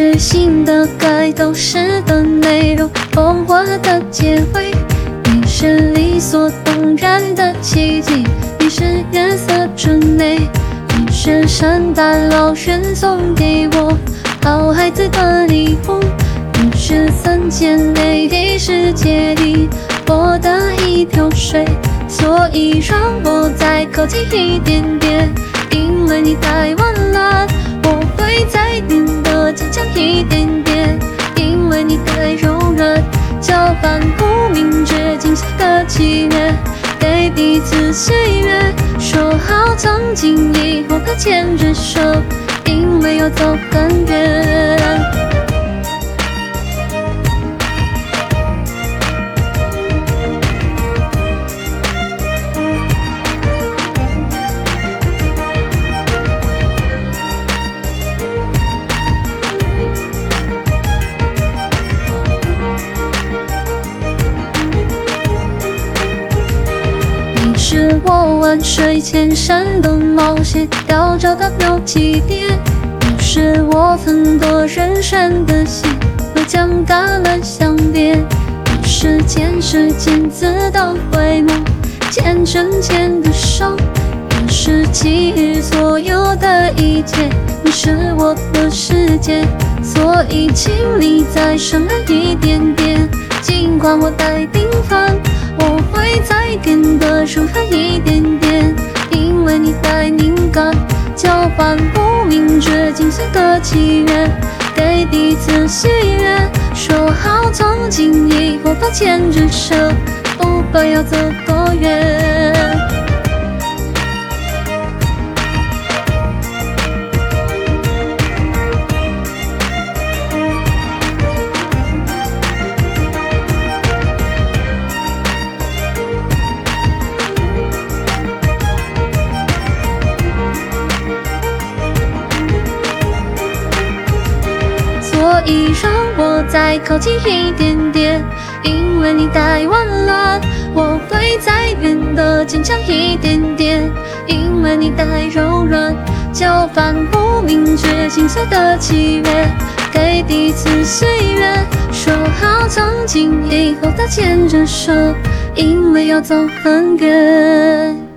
是新的改动时的内容，童话的结尾。你是理所当然的奇迹，你是月色之美，你是圣诞老人送给我好孩子的礼物，你是三千美丽世界里我的一条水，所以让我再靠近一点点，因为你太晚了，我会再变得从今以后不牵着手，因为要走很远。是我万水千山的冒险，要找到有起点。你是我奋斗人生的心，我将橄榄相连。你是前世千次的回眸，千针千的手。你是给予所有的一切，你是我的世界，所以请你再深爱一点点。尽管我太平凡，我会再变得柔软一点点，因为你太敏感，交换不明确惊吓的契约，给彼此喜悦，说好从今以后不牵着手，不管要走多远。所以让我再靠近一点点，因为你太晚了，我会再变得坚强一点点，因为你太柔软，交换不明觉青涩的契约，给彼此岁月，说好从今以后的牵着手，因为要走很远。